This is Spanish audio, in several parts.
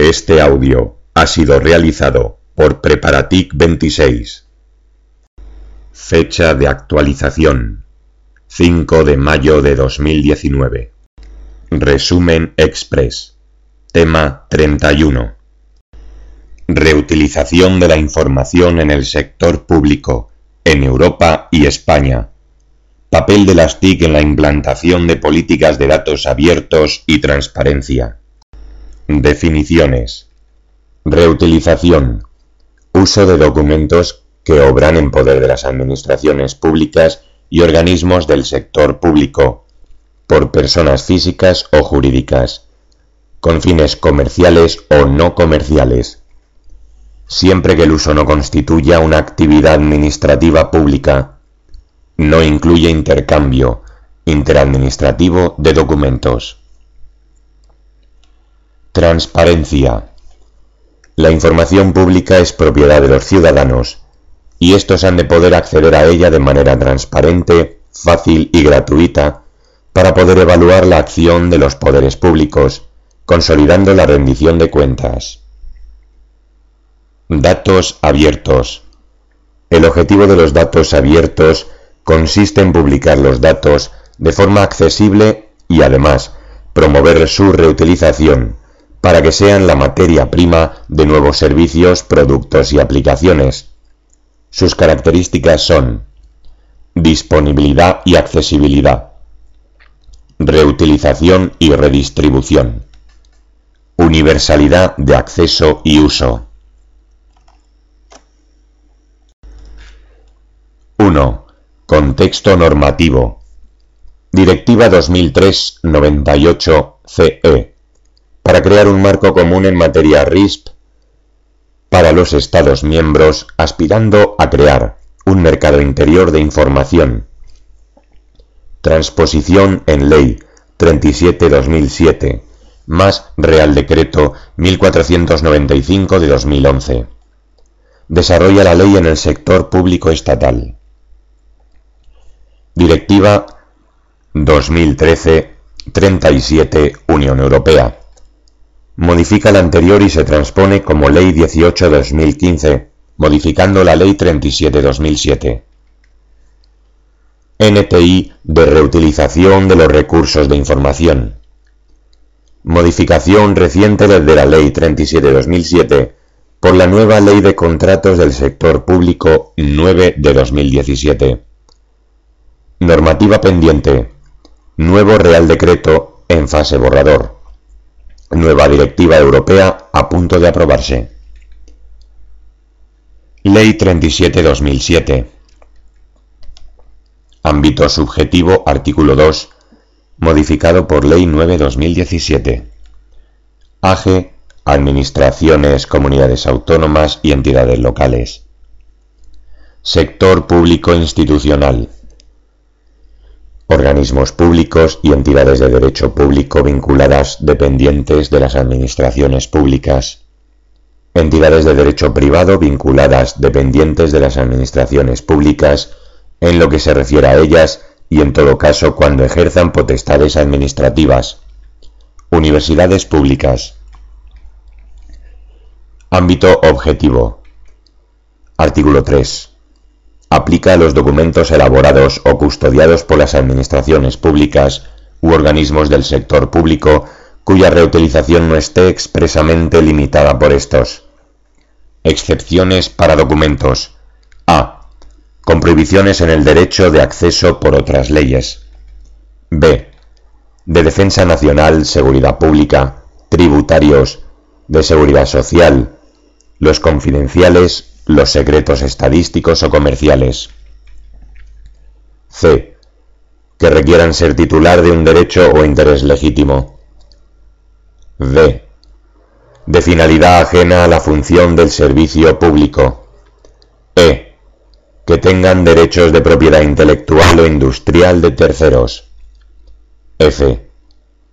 Este audio ha sido realizado por Preparatic 26. Fecha de actualización 5 de mayo de 2019. Resumen Express. Tema 31. Reutilización de la información en el sector público, en Europa y España. Papel de las TIC en la implantación de políticas de datos abiertos y transparencia. Definiciones. Reutilización. Uso de documentos que obran en poder de las administraciones públicas y organismos del sector público, por personas físicas o jurídicas, con fines comerciales o no comerciales, siempre que el uso no constituya una actividad administrativa pública, no incluye intercambio interadministrativo de documentos. Transparencia. La información pública es propiedad de los ciudadanos y estos han de poder acceder a ella de manera transparente, fácil y gratuita para poder evaluar la acción de los poderes públicos, consolidando la rendición de cuentas. Datos abiertos. El objetivo de los datos abiertos consiste en publicar los datos de forma accesible y además promover su reutilización para que sean la materia prima de nuevos servicios, productos y aplicaciones. Sus características son disponibilidad y accesibilidad, reutilización y redistribución, universalidad de acceso y uso. 1. Contexto normativo. Directiva 2003-98-CE. Para crear un marco común en materia RISP para los Estados miembros, aspirando a crear un mercado interior de información. Transposición en Ley 37-2007, más Real Decreto 1495 de 2011. Desarrolla la ley en el sector público estatal. Directiva 2013-37 Unión Europea. Modifica la anterior y se transpone como Ley 18-2015, modificando la Ley 37-2007. NTI de reutilización de los recursos de información. Modificación reciente desde la Ley 37-2007 por la nueva Ley de Contratos del Sector Público 9 de 2017. Normativa pendiente. Nuevo Real Decreto en fase borrador. Nueva Directiva Europea a punto de aprobarse. Ley 37-2007. Ámbito subjetivo, artículo 2, modificado por Ley 9-2017. AGE, Administraciones, Comunidades Autónomas y Entidades Locales. Sector Público Institucional organismos públicos y entidades de derecho público vinculadas dependientes de las administraciones públicas, entidades de derecho privado vinculadas dependientes de las administraciones públicas en lo que se refiere a ellas y en todo caso cuando ejerzan potestades administrativas, universidades públicas. Ámbito objetivo. Artículo 3 aplica a los documentos elaborados o custodiados por las administraciones públicas u organismos del sector público cuya reutilización no esté expresamente limitada por estos. Excepciones para documentos. A. Con prohibiciones en el derecho de acceso por otras leyes. B. De defensa nacional, seguridad pública, tributarios, de seguridad social, los confidenciales los secretos estadísticos o comerciales. C. Que requieran ser titular de un derecho o interés legítimo. D. De finalidad ajena a la función del servicio público. E. Que tengan derechos de propiedad intelectual o industrial de terceros. F.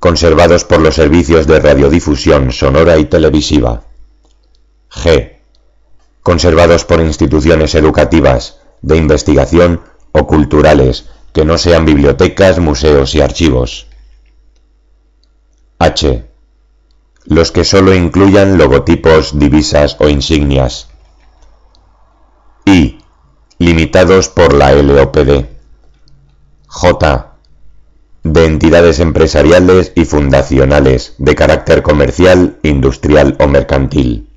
Conservados por los servicios de radiodifusión sonora y televisiva. G conservados por instituciones educativas, de investigación o culturales, que no sean bibliotecas, museos y archivos. H. los que solo incluyan logotipos, divisas o insignias. I. Limitados por la LOPD. J. De entidades empresariales y fundacionales de carácter comercial, industrial o mercantil.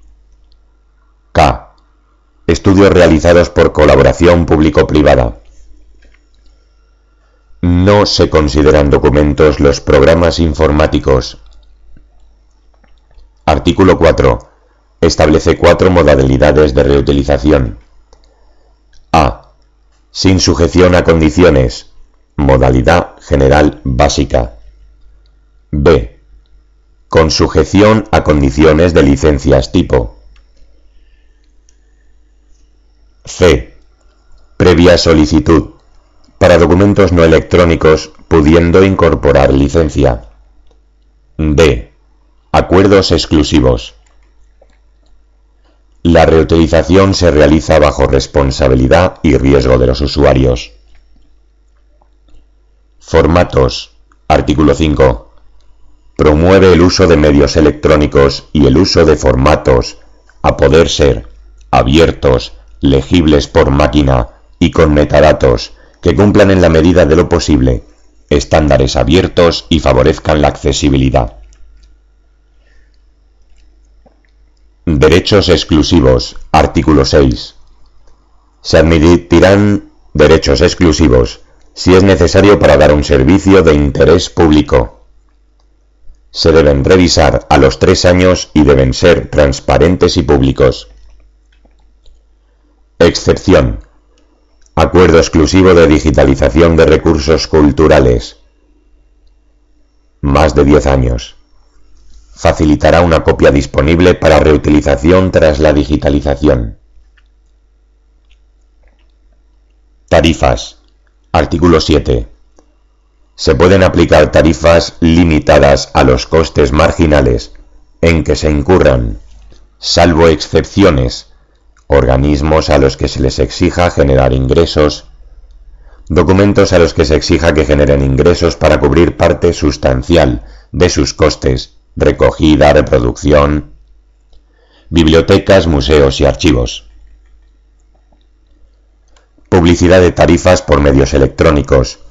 K. Estudios realizados por colaboración público-privada. No se consideran documentos los programas informáticos. Artículo 4. Establece cuatro modalidades de reutilización. A. Sin sujeción a condiciones. Modalidad general básica. B. Con sujeción a condiciones de licencias tipo. C. Previa solicitud para documentos no electrónicos pudiendo incorporar licencia. D. Acuerdos exclusivos. La reutilización se realiza bajo responsabilidad y riesgo de los usuarios. Formatos. Artículo 5. Promueve el uso de medios electrónicos y el uso de formatos, a poder ser, abiertos, legibles por máquina y con metadatos, que cumplan en la medida de lo posible estándares abiertos y favorezcan la accesibilidad. Derechos exclusivos. Artículo 6. Se admitirán derechos exclusivos si es necesario para dar un servicio de interés público. Se deben revisar a los tres años y deben ser transparentes y públicos. Excepción. Acuerdo exclusivo de digitalización de recursos culturales. Más de 10 años. Facilitará una copia disponible para reutilización tras la digitalización. Tarifas. Artículo 7. Se pueden aplicar tarifas limitadas a los costes marginales en que se incurran, salvo excepciones, organismos a los que se les exija generar ingresos, documentos a los que se exija que generen ingresos para cubrir parte sustancial de sus costes, recogida, reproducción, bibliotecas, museos y archivos. Publicidad de tarifas por medios electrónicos,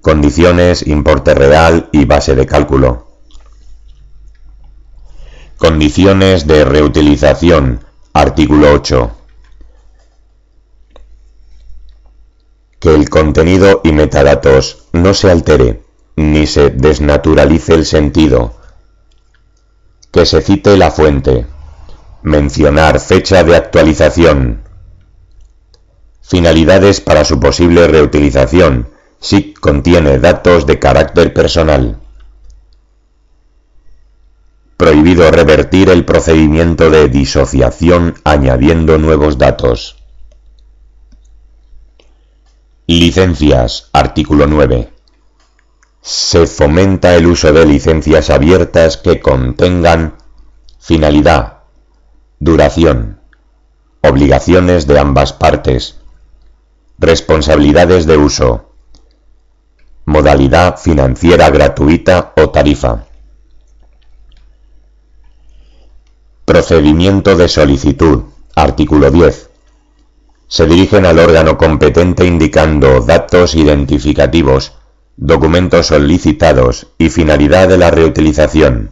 condiciones, importe real y base de cálculo. Condiciones de reutilización, Artículo 8. Que el contenido y metadatos no se altere, ni se desnaturalice el sentido. Que se cite la fuente. Mencionar fecha de actualización. Finalidades para su posible reutilización, si contiene datos de carácter personal prohibido revertir el procedimiento de disociación añadiendo nuevos datos. Licencias. Artículo 9. Se fomenta el uso de licencias abiertas que contengan finalidad, duración, obligaciones de ambas partes, responsabilidades de uso, modalidad financiera gratuita o tarifa. Procedimiento de solicitud. Artículo 10. Se dirigen al órgano competente indicando datos identificativos, documentos solicitados y finalidad de la reutilización.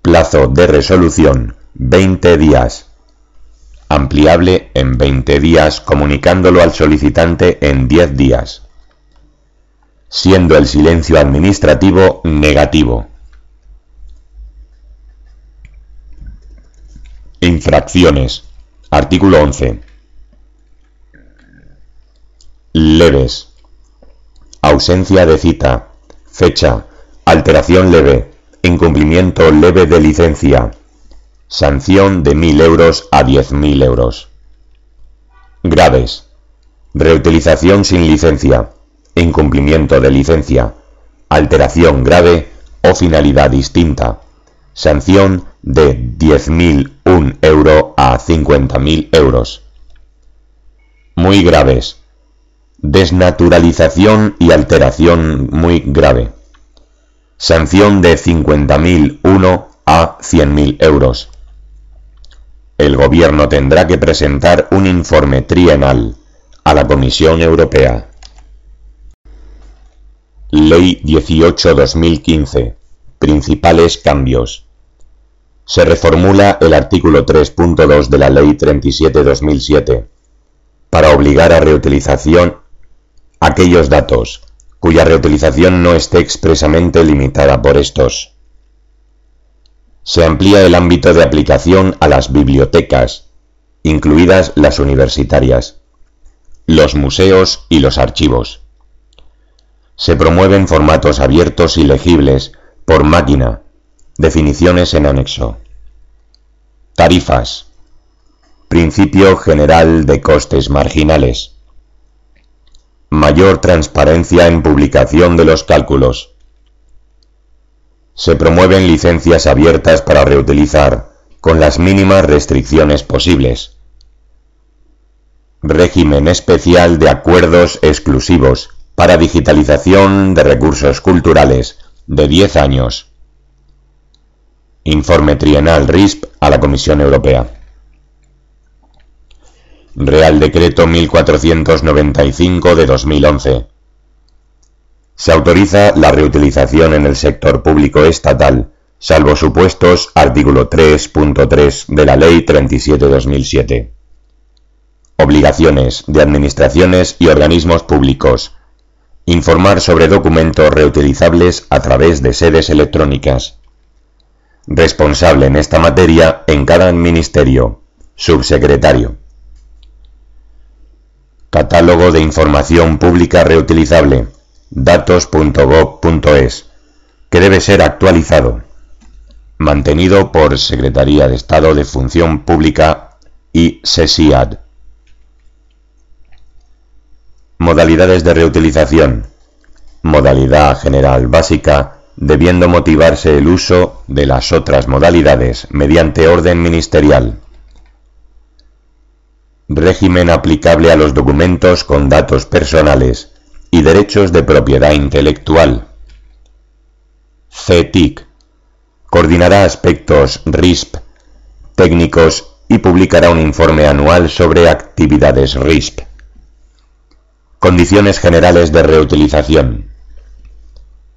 Plazo de resolución 20 días. Ampliable en 20 días comunicándolo al solicitante en 10 días. Siendo el silencio administrativo negativo. Infracciones. Artículo 11. Leves. Ausencia de cita. Fecha. Alteración leve. Incumplimiento leve de licencia. Sanción de 1.000 euros a 10.000 euros. Graves. Reutilización sin licencia. Incumplimiento de licencia. Alteración grave o finalidad distinta. Sanción de 10.001 euro a 50.000 euros. Muy graves. Desnaturalización y alteración muy grave. Sanción de 50.001 a 100.000 euros. El Gobierno tendrá que presentar un informe trienal a la Comisión Europea. Ley 18-2015. Principales cambios. Se reformula el artículo 3.2 de la Ley 37-2007 para obligar a reutilización aquellos datos cuya reutilización no esté expresamente limitada por estos. Se amplía el ámbito de aplicación a las bibliotecas, incluidas las universitarias, los museos y los archivos. Se promueven formatos abiertos y legibles por máquina, definiciones en anexo. Tarifas. Principio general de costes marginales. Mayor transparencia en publicación de los cálculos. Se promueven licencias abiertas para reutilizar, con las mínimas restricciones posibles. Régimen especial de acuerdos exclusivos para digitalización de recursos culturales de 10 años. Informe trienal RISP a la Comisión Europea. Real Decreto 1495 de 2011. Se autoriza la reutilización en el sector público estatal, salvo supuestos artículo 3.3 de la Ley 37-2007. Obligaciones de administraciones y organismos públicos. Informar sobre documentos reutilizables a través de sedes electrónicas. Responsable en esta materia en cada ministerio. Subsecretario. Catálogo de Información Pública Reutilizable, datos.gov.es, que debe ser actualizado. Mantenido por Secretaría de Estado de Función Pública y SESIAD. Modalidades de reutilización. Modalidad general básica, debiendo motivarse el uso de las otras modalidades mediante orden ministerial régimen aplicable a los documentos con datos personales y derechos de propiedad intelectual. CETIC coordinará aspectos RISP técnicos y publicará un informe anual sobre actividades RISP. Condiciones generales de reutilización.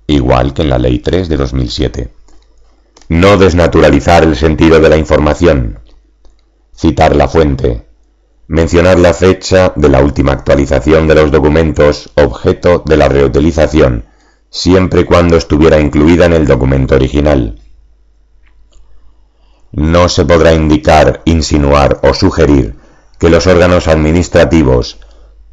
Igual que en la Ley 3 de 2007. No desnaturalizar el sentido de la información. Citar la fuente Mencionar la fecha de la última actualización de los documentos objeto de la reutilización, siempre y cuando estuviera incluida en el documento original. No se podrá indicar, insinuar o sugerir que los órganos administrativos,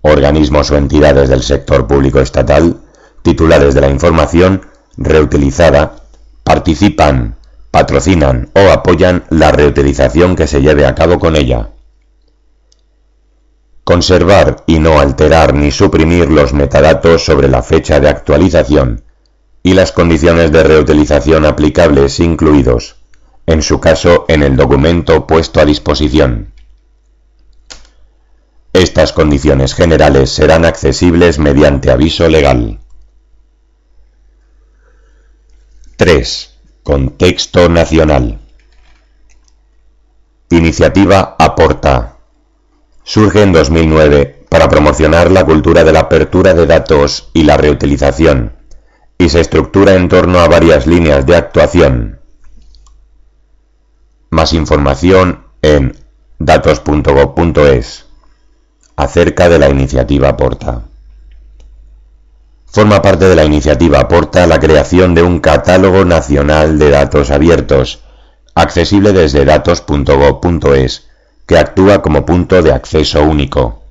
organismos o entidades del sector público estatal, titulares de la información reutilizada, participan, patrocinan o apoyan la reutilización que se lleve a cabo con ella. Conservar y no alterar ni suprimir los metadatos sobre la fecha de actualización y las condiciones de reutilización aplicables incluidos, en su caso en el documento puesto a disposición. Estas condiciones generales serán accesibles mediante aviso legal. 3. Contexto nacional. Iniciativa Aporta surge en 2009 para promocionar la cultura de la apertura de datos y la reutilización, y se estructura en torno a varias líneas de actuación. Más información en datos.gov.es acerca de la iniciativa Porta. Forma parte de la iniciativa Porta la creación de un catálogo nacional de datos abiertos, accesible desde datos.gov.es que actúa como punto de acceso único.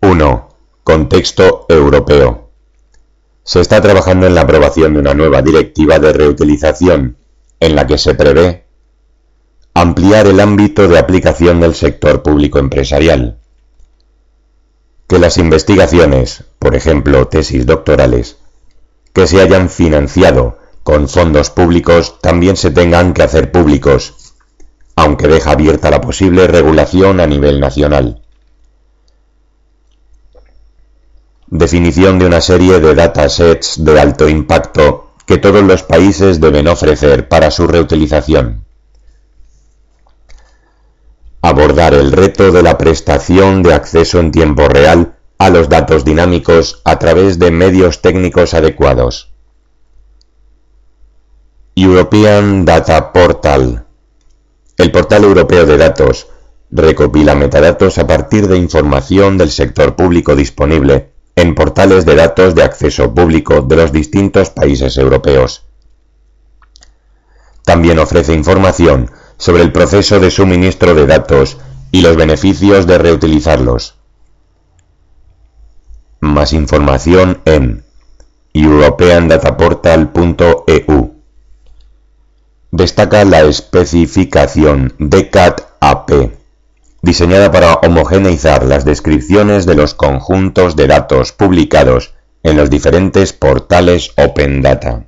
1. Contexto europeo. Se está trabajando en la aprobación de una nueva directiva de reutilización, en la que se prevé ampliar el ámbito de aplicación del sector público empresarial. Que las investigaciones, por ejemplo tesis doctorales, que se hayan financiado con fondos públicos también se tengan que hacer públicos, aunque deja abierta la posible regulación a nivel nacional. Definición de una serie de datasets de alto impacto que todos los países deben ofrecer para su reutilización. Abordar el reto de la prestación de acceso en tiempo real a los datos dinámicos a través de medios técnicos adecuados. European Data Portal El portal europeo de datos recopila metadatos a partir de información del sector público disponible en portales de datos de acceso público de los distintos países europeos. También ofrece información sobre el proceso de suministro de datos y los beneficios de reutilizarlos. Más información en europeandataportal.eu. Destaca la especificación DCAT-AP, diseñada para homogeneizar las descripciones de los conjuntos de datos publicados en los diferentes portales Open Data.